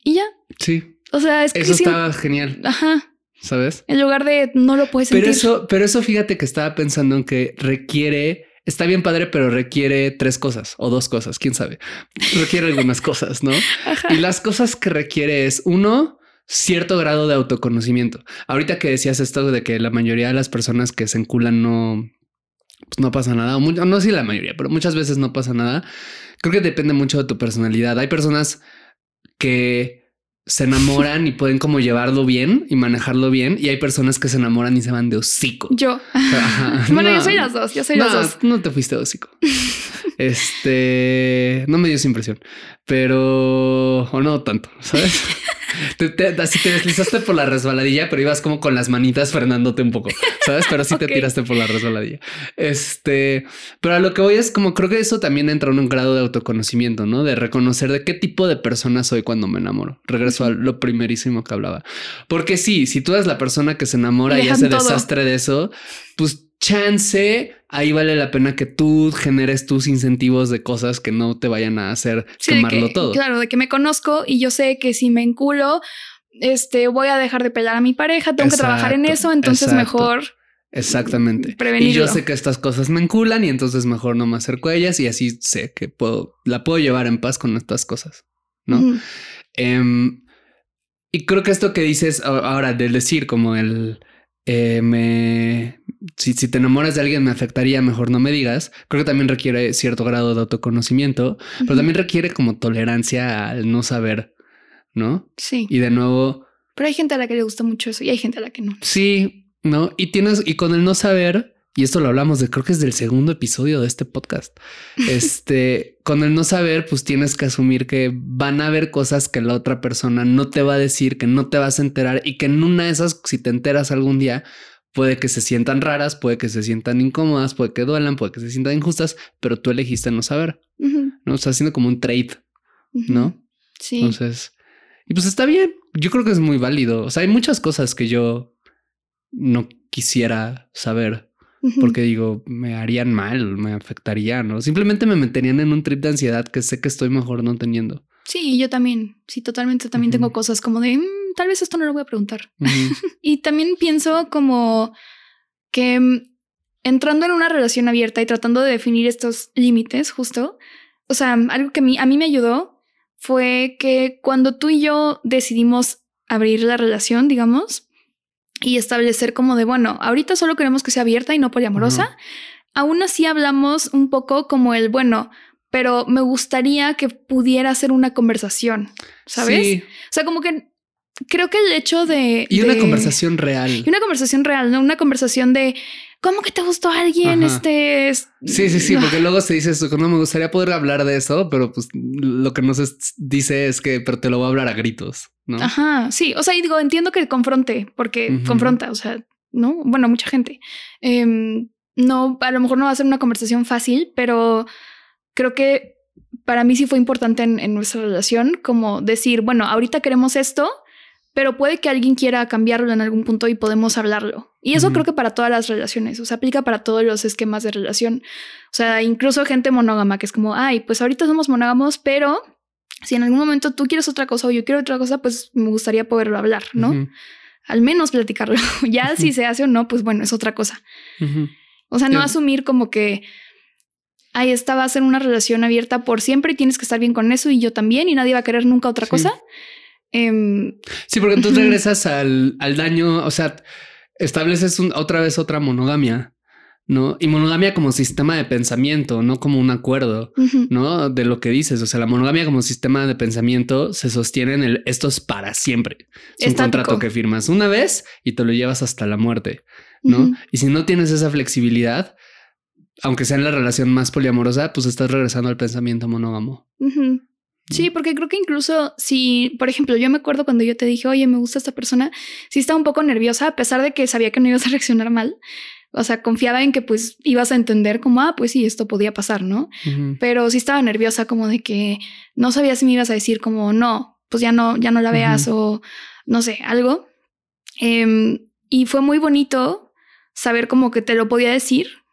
Y ya. Sí, O sea, es que eso sí- está genial, Ajá. ¿Sabes? En lugar de no lo puedes sentir. Pero eso, pero eso fíjate que estaba pensando en que requiere, está bien padre, pero requiere tres cosas o dos cosas, quién sabe. Requiere algunas cosas, ¿no? Ajá. Y las cosas que requiere es uno, cierto grado de autoconocimiento. Ahorita que decías esto de que la mayoría de las personas que se enculan no, pues no pasa nada, o no sí la mayoría, pero muchas veces no pasa nada. Creo que depende mucho de tu personalidad. Hay personas que se enamoran y pueden como llevarlo bien y manejarlo bien. Y hay personas que se enamoran y se van de hocico. Yo. bueno, yo soy las dos. Yo soy las dos. No te fuiste de hocico. este no me dio esa impresión, pero o no tanto, sabes? así te deslizaste por la resbaladilla, pero ibas como con las manitas frenándote un poco, ¿sabes? Pero sí te tiraste por la resbaladilla. Este, pero a lo que voy es como creo que eso también entra en un grado de autoconocimiento, ¿no? De reconocer de qué tipo de persona soy cuando me enamoro. Regreso a lo primerísimo que hablaba. Porque sí, si tú eres la persona que se enamora y, hace desastre de eso, pues chance, ahí vale la pena que tú generes tus incentivos de cosas que no te vayan a hacer quemarlo todo. Claro, de que me conozco y yo sé que si me enculo, este, voy a dejar de pelar a mi pareja, tengo que trabajar en eso, entonces mejor. Exactamente. Y yo sé que estas cosas me enculan y entonces mejor no me acerco a ellas y así sé que puedo, la puedo llevar en paz con estas cosas, ¿no? Y creo que esto que dices ahora del decir como el eh, me, si, si, te enamoras de alguien me afectaría, mejor no me digas. Creo que también requiere cierto grado de autoconocimiento, pero también requiere como tolerancia al no saber, ¿no? Sí. Y de nuevo... Pero hay gente a la que le gusta mucho eso y hay gente a la que no. Sí, ¿no? Y tienes, y con el no saber, y esto lo hablamos de, creo que es del segundo episodio de este podcast. Este, con el no saber, pues tienes que asumir que van a haber cosas que la otra persona no te va a decir, que no te vas a enterar y que en una de esas, si te enteras algún día, puede que se sientan raras, puede que se sientan incómodas, puede que duelan, puede que se sientan injustas, pero tú elegiste no saber, no está haciendo como un trade, no? Sí. Entonces, y pues está bien. Yo creo que es muy válido. O sea, hay muchas cosas que yo no quisiera saber porque digo, me harían mal, me afectarían, ¿no? Simplemente me meterían en un trip de ansiedad que sé que estoy mejor no teniendo. Sí, yo también. Sí, totalmente. También tengo cosas como de, mm, tal vez esto no lo voy a preguntar. y también pienso como que mm, entrando en una relación abierta y tratando de definir estos límites, justo, o sea, algo que a mí, a mí me ayudó fue que cuando tú y yo decidimos abrir la relación, digamos, y establecer como de, bueno, ahorita solo queremos que sea abierta y no poliamorosa. Aún así hablamos un poco como el, bueno, pero me gustaría que pudiera ser una conversación, ¿sabes? O sea, como que creo que el hecho de... Y una conversación real. Y una conversación real, ¿no? Una conversación de, ¿cómo que te gustó alguien? Este Sí, sí, sí, porque luego se dice eso, no me gustaría poder hablar de eso, pero pues lo que nos dice es que, pero te lo voy a hablar a gritos, ¿no? Ajá, sí, o sea, y digo, entiendo que confronte, porque confronta, o sea, ¿no? Bueno, mucha gente. Em, no, a lo mejor no va a ser una conversación fácil, pero creo que para mí sí fue importante en nuestra relación como decir, bueno, ahorita queremos esto, pero puede que alguien quiera cambiarlo en algún punto y podemos hablarlo. Y eso creo que para todas las relaciones, o sea, aplica para todos los esquemas de relación. O sea, incluso gente monógama que es como, ay, pues ahorita somos monógamos, pero si en algún momento tú quieres otra cosa o yo quiero otra cosa, pues me gustaría poderlo hablar, ¿no? Al menos platicarlo. ya si se hace o no, pues bueno, es otra cosa. O sea, no asumir como que, ay, esta va a ser una relación abierta por siempre y tienes que estar bien con eso y yo también y nadie va a querer nunca otra cosa. Em, sí, porque tú regresas al, daño, o sea, estableces otra vez otra monogamia. ¿no? Y monogamia como sistema de pensamiento, no como un acuerdo, ¿no? De lo que dices. O sea, la monogamia como sistema de pensamiento se sostiene en el esto es para siempre. Es un contrato que firmas una vez y te lo llevas hasta la muerte, ¿no? Y si no tienes esa flexibilidad, aunque sea en la relación más poliamorosa, pues estás regresando al pensamiento monógamo. Sí, porque creo que incluso si, por ejemplo, yo me acuerdo cuando yo te dije, oye, me gusta esta persona, sí estaba un poco nerviosa, a pesar de que sabía que no ibas a reaccionar mal. O sea, confiaba en que pues ibas a entender como, ah, pues sí, esto podía pasar, ¿no? Pero sí estaba nerviosa como de que no sabía si me ibas a decir como, no, pues ya no, ya no la veas o no sé, algo. Em, y fue muy bonito saber como que te lo podía decir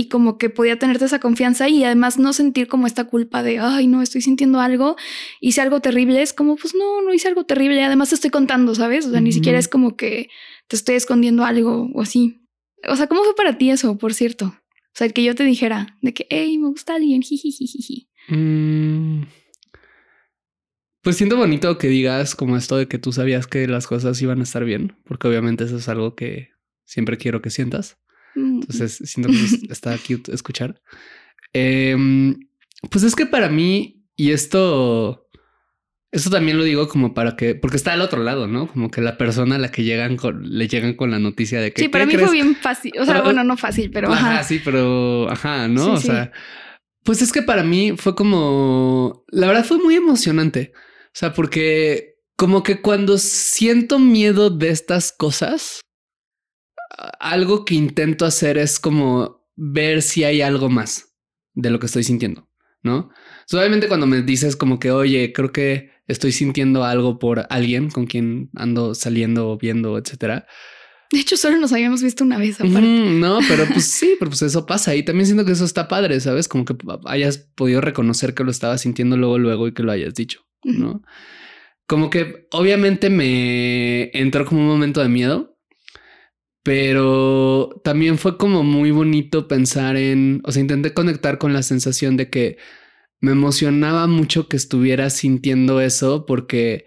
y como que podía tenerte esa confianza y además no sentir como esta culpa de, ay, no, estoy sintiendo algo, hice algo terrible, es como, pues no, no hice algo terrible, además te estoy contando, ¿sabes? O sea, ni siquiera es como que te estoy escondiendo algo o así. O sea, ¿cómo fue para ti eso, por cierto? O sea, que yo te dijera de que, hey, me gusta alguien, jiji. Mm. Pues siento bonito que digas como esto de que tú sabías que las cosas iban a estar bien, porque obviamente eso es algo que siempre quiero que sientas. Mm. Entonces siento que está cute escuchar. Em, pues es que para mí, y esto, esto también lo digo como para que, porque está al otro lado, ¿no? Como que la persona a la que llegan con, le llegan con la noticia de que. Sí, para ¿qué mí fue bien fácil. O sea, Ah, bueno, no fácil, pero Ajá, ajá. sí, pero ajá, ¿no? Sí, o sí. sea, pues es que para mí fue como, la verdad fue muy emocionante. O sea, porque como que cuando siento miedo de estas cosas, algo que intento hacer es como ver si hay algo más de lo que estoy sintiendo, ¿no? O sea, obviamente cuando me dices como que, oye, creo que estoy sintiendo algo por alguien con quien ando saliendo, viendo, etcétera. De hecho, solo nos habíamos visto una vez aparte. No, pero pues sí, pero pues eso pasa y también siento que eso está padre, ¿sabes? Como que hayas podido reconocer que lo estabas sintiendo luego, luego y que lo hayas dicho. ¿no? Como que obviamente me entró como un momento de miedo, pero también fue como muy bonito pensar en, o sea, intenté conectar con la sensación de que me emocionaba mucho que estuviera sintiendo eso porque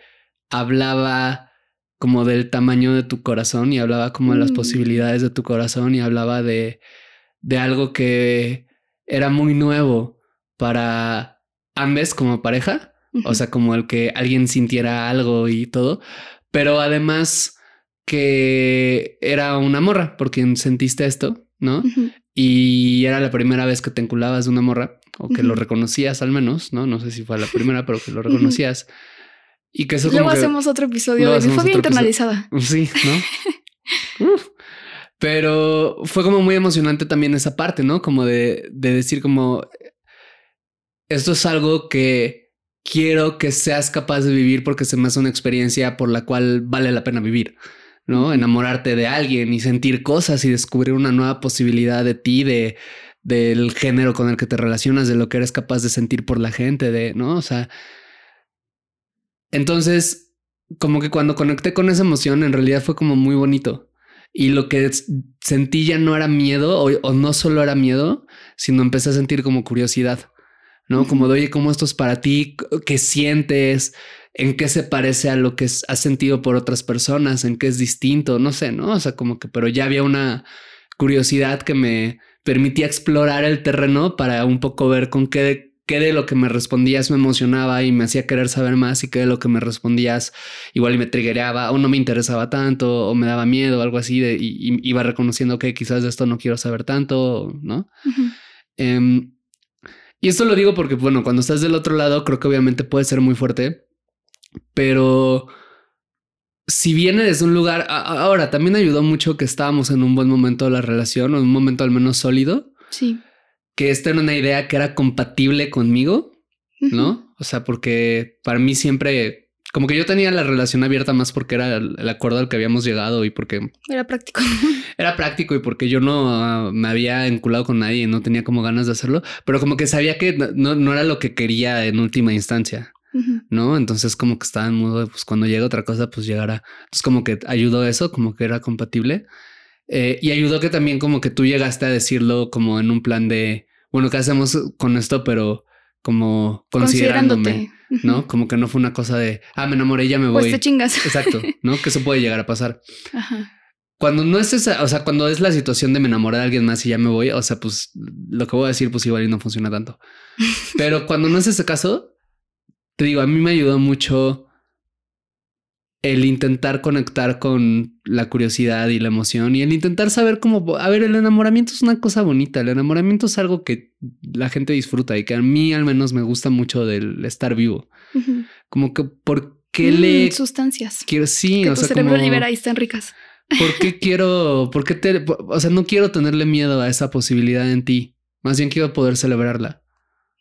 hablaba como del tamaño de tu corazón y hablaba como de las Mm. posibilidades de tu corazón y hablaba de, de algo que era muy nuevo para ambos como pareja, o sea, como el que alguien sintiera algo y todo, pero además que era una morra por quien sentiste esto, ¿no? Y era la primera vez que te enculabas de una morra o que lo reconocías al menos, ¿no? No sé si fue la primera, pero que lo reconocías. Y que eso Luego como que- hacemos otro episodio. De- hacemos Fue bien otro episodio. internalizada. Sí, ¿no? Pero fue como muy emocionante también esa parte, ¿no? Como de, de decir como, esto es algo que quiero que seas capaz de vivir porque se me hace una experiencia por la cual vale la pena vivir, ¿no? Enamorarte de alguien y sentir cosas y descubrir una nueva posibilidad de ti, de del género con el que te relacionas, de lo que eres capaz de sentir por la gente, de, ¿no? O sea, entonces, como que cuando conecté con esa emoción, en realidad fue como muy bonito. Y lo que sentí ya no era miedo o, o no solo era miedo, sino empecé a sentir como curiosidad, ¿no? Como de, oye, ¿cómo esto es para ti? ¿Qué sientes? ¿En qué se parece a lo que has sentido por otras personas? ¿En qué es distinto? No sé, ¿no? O sea, como que, pero ya había una curiosidad que me permitía explorar el terreno para un poco ver con qué de, qué de lo que me respondías me emocionaba y me hacía querer saber más y qué de lo que me respondías igual y me triggeraba o no me interesaba tanto o me daba miedo o algo así de, y, y iba reconociendo que quizás de esto no quiero saber tanto, ¿no? Em, y esto lo digo porque, bueno, cuando estás del otro lado, creo que obviamente puede ser muy fuerte, pero si viene desde un lugar, ahora también ayudó mucho que estábamos en un buen momento de la relación, o en un momento al menos sólido, Sí. que esta era una idea que era compatible conmigo. ¿no? O sea, porque para mí siempre, como que yo tenía la relación abierta más porque era el, el acuerdo al que habíamos llegado y porque Era práctico. era práctico y porque yo no ah, me había enculado con nadie y no tenía como ganas de hacerlo, pero como que sabía que no, no era lo que quería en última instancia, ¿no? Entonces como que estaba en modo, de, pues cuando llegue otra cosa, pues llegará. Entonces como que ayudó eso, como que era compatible. Eh, y ayudó que también como que tú llegaste a decirlo como en un plan de, bueno, ¿qué hacemos con esto? Pero como considerándome. ¿no? Como que no fue una cosa de, ah, me enamoré, ya me Pues voy. te chingas. Exacto, ¿no? Que eso puede llegar a pasar. Ajá. Cuando no es esa, o sea, cuando es la situación de me enamoré de alguien más y ya me voy, o sea, pues lo que voy a decir, pues igual y no funciona tanto. Pero cuando no es ese caso, te digo, a mí me ayudó mucho el intentar conectar con la curiosidad y la emoción y el intentar saber cómo, a ver, el enamoramiento es una cosa bonita, el enamoramiento es algo que la gente disfruta y que a mí al menos me gusta mucho del estar vivo. Como que, ¿por qué Mm, le Sustancias. quiero? Sí, que o tu sea, cerebro como- libera y están ricas. ¿Por qué quiero, por qué te, o sea, no quiero tenerle miedo a esa posibilidad en ti? Más bien quiero poder celebrarla,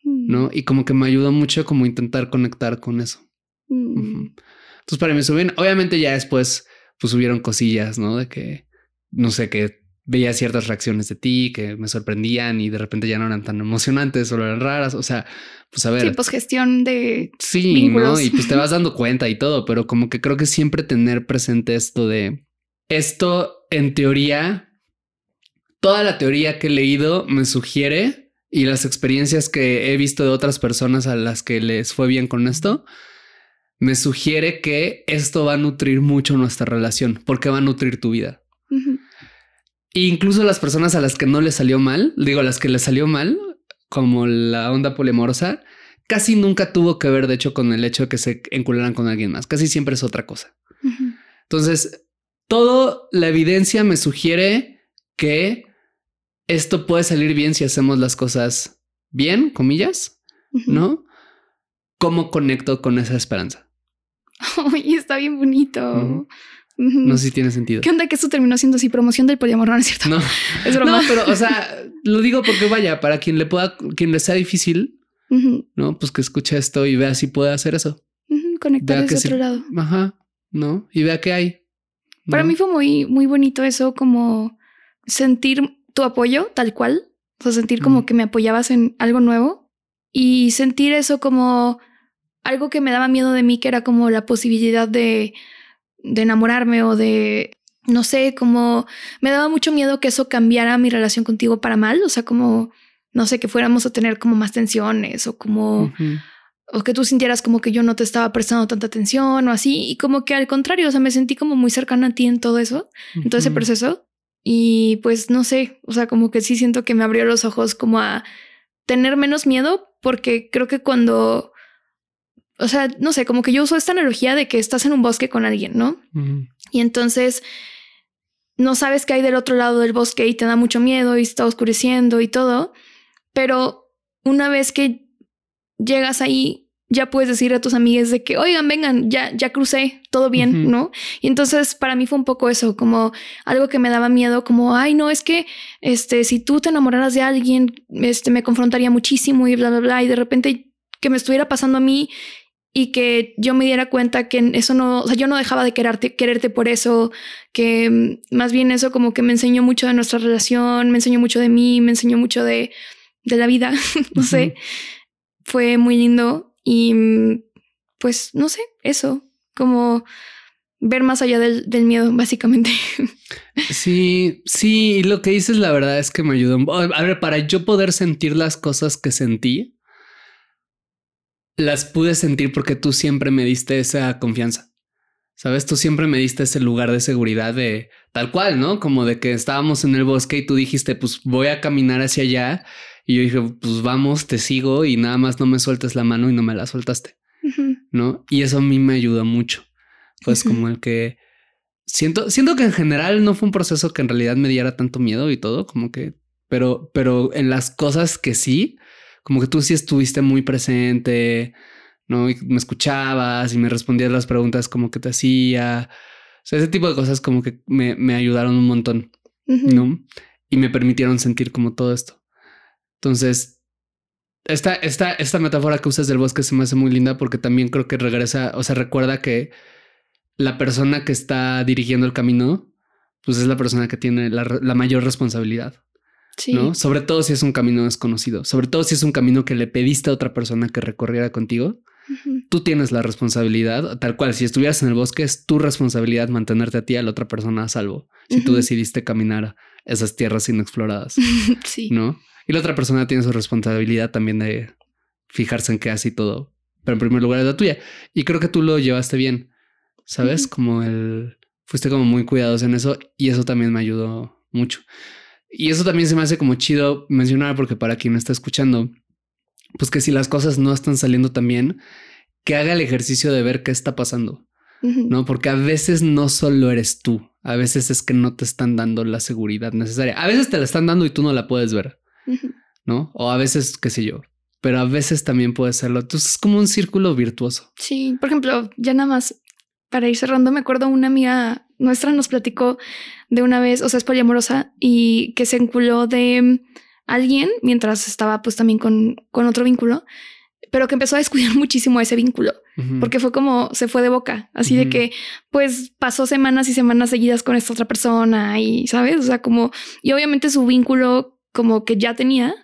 Mm. ¿no? Y como que me ayuda mucho como intentar conectar con eso. Mm. Entonces para mí eso bien. Obviamente ya después pues hubieron cosillas, ¿no? De que, no sé, que veía ciertas reacciones de ti que me sorprendían y de repente ya no eran tan emocionantes o eran raras. O sea, pues a ver. Sí, pues gestión de. Sí, vínculos. ¿no? Y pues te vas dando cuenta y todo, pero como que creo que siempre tener presente esto de esto en teoría, toda la teoría que he leído me sugiere y las experiencias que he visto de otras personas a las que les fue bien con esto, me sugiere que esto va a nutrir mucho nuestra relación, porque va a nutrir tu vida. E incluso las personas a las que no les salió mal, digo, a las que les salió mal, como la onda polimorosa, casi nunca tuvo que ver, de hecho, con el hecho de que se encularan con alguien más. Casi siempre es otra cosa. Entonces, todo la evidencia me sugiere que esto puede salir bien si hacemos las cosas bien, comillas, ¿no? ¿Cómo conecto con esa esperanza? Y está bien bonito. No sé si tiene sentido. ¿Qué onda que esto terminó siendo así promoción del poliamor? No es cierto. No, es broma. No, pero o sea, lo digo porque vaya, para quien le pueda, quien le sea difícil, no, pues que escuche esto y vea si puede hacer eso. Conectar desde otro lado. Ajá, no, y vea qué hay. Para mí fue muy, muy bonito eso, como sentir tu apoyo tal cual, o sea, sentir como que me apoyabas en algo nuevo y sentir eso como algo que me daba miedo de mí, que era como la posibilidad de de enamorarme o de, no sé, como me daba mucho miedo que eso cambiara mi relación contigo para mal, o sea, como, no sé, que fuéramos a tener como más tensiones o como... O que tú sintieras como que yo no te estaba prestando tanta atención o así. Y como que al contrario, o sea, me sentí como muy cercana a ti en todo eso, en todo ese proceso. Y pues no sé, o sea, como que sí siento que me abrió los ojos como a tener menos miedo, porque creo que cuando o sea, no sé, como que yo uso esta analogía de que estás en un bosque con alguien, ¿no? Y entonces no sabes qué hay del otro lado del bosque y te da mucho miedo y está oscureciendo y todo, pero una vez que llegas ahí, ya puedes decir a tus amigas de que, oigan, vengan, ya, ya crucé, todo bien, ¿no? Y entonces para mí fue un poco eso, como algo que me daba miedo, como, ay, no, es que, este, si tú te enamoraras de alguien, este, me confrontaría muchísimo y bla, bla, bla, y de repente que me estuviera pasando a mí y que yo me diera cuenta que eso no, o sea, yo no dejaba de quererte, quererte por eso, que mm, más bien eso como que me enseñó mucho de nuestra relación, me enseñó mucho de mí, me enseñó mucho de, de la vida, no sé, fue muy lindo y mm, pues no sé, eso, como ver más allá del, miedo, básicamente. Sí, sí, lo que dices la verdad es que me ayudó. A ver, para yo poder sentir las cosas que sentí, las pude sentir porque tú siempre me diste esa confianza. Sabes, tú siempre me diste ese lugar de seguridad de tal cual, ¿no? Como de que estábamos en el bosque y tú dijiste, pues voy a caminar hacia allá. Y yo dije, pues vamos, te sigo y nada más no me sueltes la mano y no me la soltaste, ¿no? Y eso a mí me ayudó mucho. Pues como el que siento, siento que en general no fue un proceso que en realidad me diera tanto miedo y todo, como que, pero, pero en las cosas que sí, como que tú sí estuviste muy presente, ¿no? Y me escuchabas y me respondías las preguntas como que te hacía. O sea, ese tipo de cosas como que me, me ayudaron un montón, ¿no? Y me permitieron sentir como todo esto. Entonces, esta, esta, esta metáfora que usas del bosque se me hace muy linda porque también creo que regresa, o sea, recuerda que la persona que está dirigiendo el camino, pues es la persona que tiene la, la mayor responsabilidad. ¿no? Sobre todo si es un camino desconocido, sobre todo si es un camino que le pediste a otra persona que recorriera contigo. Tú tienes la responsabilidad, tal cual, si estuvieras en el bosque es tu responsabilidad mantenerte a ti a la otra persona a salvo, si tú decidiste caminar esas tierras inexploradas, sí. ¿no? Y la otra persona tiene su responsabilidad también de fijarse en qué hace y todo, pero en primer lugar es la tuya. Y creo que tú lo llevaste bien, ¿sabes? Como el... Fuiste como muy cuidadoso en eso y eso también me ayudó mucho. Y eso también se me hace como chido mencionar porque para quien está escuchando, pues que si las cosas no están saliendo tan bien, que haga el ejercicio de ver qué está pasando. No, porque a veces no solo eres tú, a veces es que no te están dando la seguridad necesaria. A veces te la están dando y tú no la puedes ver, no? O a veces, qué sé yo, pero a veces también puede serlo. Entonces es como un círculo virtuoso. Sí, por ejemplo, ya nada más para ir cerrando, me acuerdo una amiga nuestra nos platicó de una vez, o sea, es poliamorosa y que se enculó de alguien mientras estaba pues también con, con otro vínculo, pero que empezó a descuidar muchísimo ese vínculo, porque fue como se fue de boca, así de que pues pasó semanas y semanas seguidas con esta otra persona y, ¿sabes? O sea, como, y obviamente su vínculo como que ya tenía,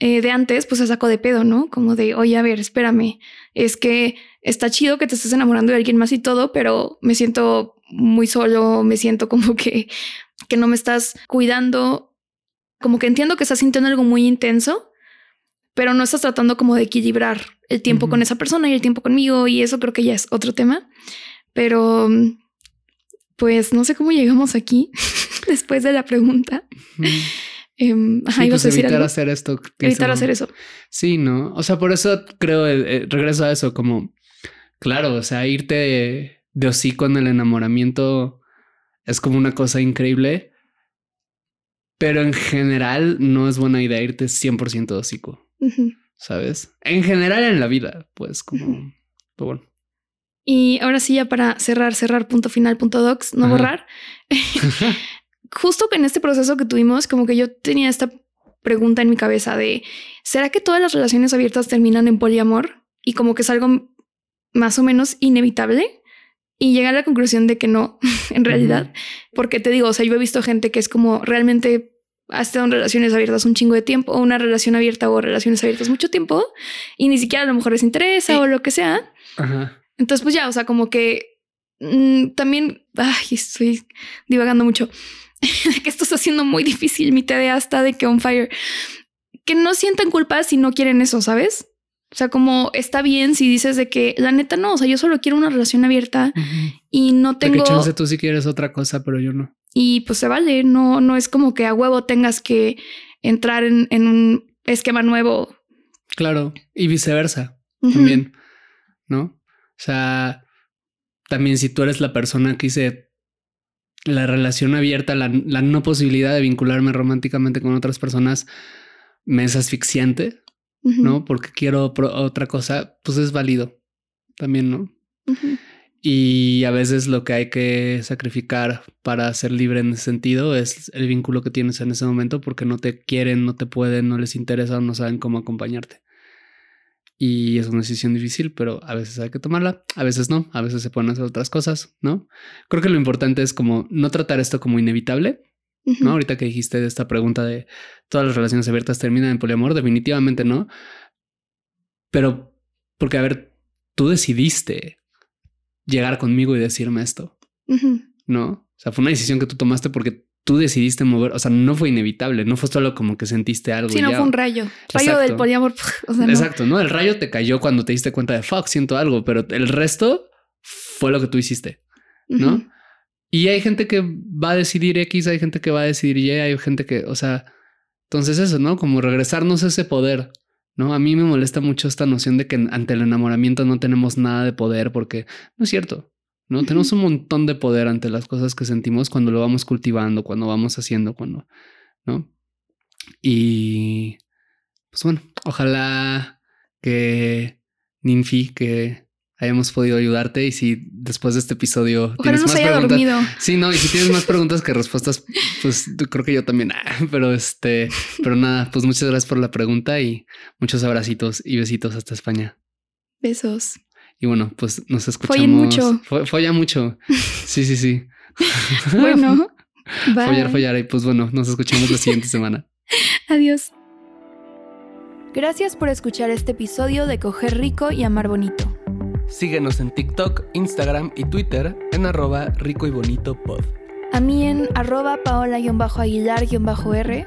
eh, de antes, pues se sacó de pedo, ¿no? Como de, oye, a ver, espérame, es que está chido que te estés enamorando de alguien más y todo, pero me siento muy solo, me siento como que, que no me estás cuidando, como que entiendo que estás sintiendo algo muy intenso, pero no estás tratando como de equilibrar el tiempo con esa persona y el tiempo conmigo y eso creo que ya es otro tema. Pero pues no sé cómo llegamos aquí después de la pregunta. Eh, sí, pues evitar hacer esto. Evitar hacer eso. Sí, no. O sea, por eso creo, eh, eh, regreso a eso, como, claro, o sea, irte de, de hocico en el enamoramiento es como una cosa increíble, pero en general no es buena idea irte 100% de hocico, ¿sabes? En general en la vida, pues como, pues bueno. Y ahora sí, ya para cerrar, cerrar, punto final, punto docs, no borrar. justo que en este proceso que tuvimos, como que yo tenía esta pregunta en mi cabeza de, ¿será que todas las relaciones abiertas terminan en poliamor? Y como que es algo más o menos inevitable. Y llegué a la conclusión de que no, en realidad, porque te digo, o sea, yo he visto gente que es como realmente ha estado en relaciones abiertas un chingo de tiempo, o una relación abierta o relaciones abiertas mucho tiempo, y ni siquiera a lo mejor les interesa o lo que sea. Entonces, pues ya, o sea, como que mm, también, ay, estoy divagando mucho. que esto está haciendo muy difícil, mi TDA está de que on fire. Que no sientan culpa si no quieren eso, ¿sabes? O sea, como está bien si dices de que la neta no, o sea, yo solo quiero una relación abierta y no tengo. Que chance tú si quieres otra cosa, pero yo no. Y pues se vale, no, no es como que a huevo tengas que entrar en, un esquema nuevo. Claro, y viceversa también, ¿no? O sea, también si tú eres la persona que dice la relación abierta, la, no posibilidad de vincularme románticamente con otras personas me es asfixiante, ¿no? Porque quiero otra cosa, pues es válido también, ¿no? Y a veces lo que hay que sacrificar para ser libre en ese sentido es el vínculo que tienes en ese momento porque no te quieren, no te pueden, no les interesa o no saben cómo acompañarte. Y es una decisión difícil, pero a veces hay que tomarla, a veces no, a veces se pueden hacer otras cosas, ¿no? Creo que lo importante es como no tratar esto como inevitable, ¿no? Ahorita que dijiste de esta pregunta de todas las relaciones abiertas terminan en poliamor, definitivamente no. Pero porque, a ver, tú decidiste llegar conmigo y decirme esto, ¿no? O sea, fue una decisión que tú tomaste porque tú decidiste mover, o sea, no fue inevitable, no fue solo como que sentiste algo. Sí, no fue un rayo. Rayo del poliamor. Exacto, no. El rayo te cayó cuando te diste cuenta de fuck, siento algo, pero el resto fue lo que tú hiciste, ¿no? Y hay gente que va a decidir X, hay gente que va a decidir Y, hay gente que, o sea, entonces eso, ¿no? Como regresarnos ese poder, ¿no? A mí me molesta mucho esta noción de que ante el enamoramiento no tenemos nada de poder porque no es cierto. ¿No? Tenemos un montón de poder ante las cosas que sentimos cuando lo vamos cultivando, cuando vamos haciendo, cuando, ¿no? Y pues bueno, ojalá que Ninfi, que hayamos podido ayudarte y si después de este episodio tienes más preguntas, dormido. sí, no, y si tienes más preguntas que respuestas, pues creo que yo también, pero este, pero nada, pues muchas gracias por la pregunta y muchos abracitos y besitos hasta España. Besos. Y bueno, pues nos escuchamos. Follen mucho. Folla mucho. Sí, sí, sí. bueno. Bye. Follar, follar. Y pues bueno, nos escuchamos la siguiente semana. Adiós. Gracias por escuchar este episodio de Coger Rico y Amar Bonito. Síguenos en TikTok, Instagram y Twitter en arroba rico y bonito pod. A mí en arroba paola-aguilar-r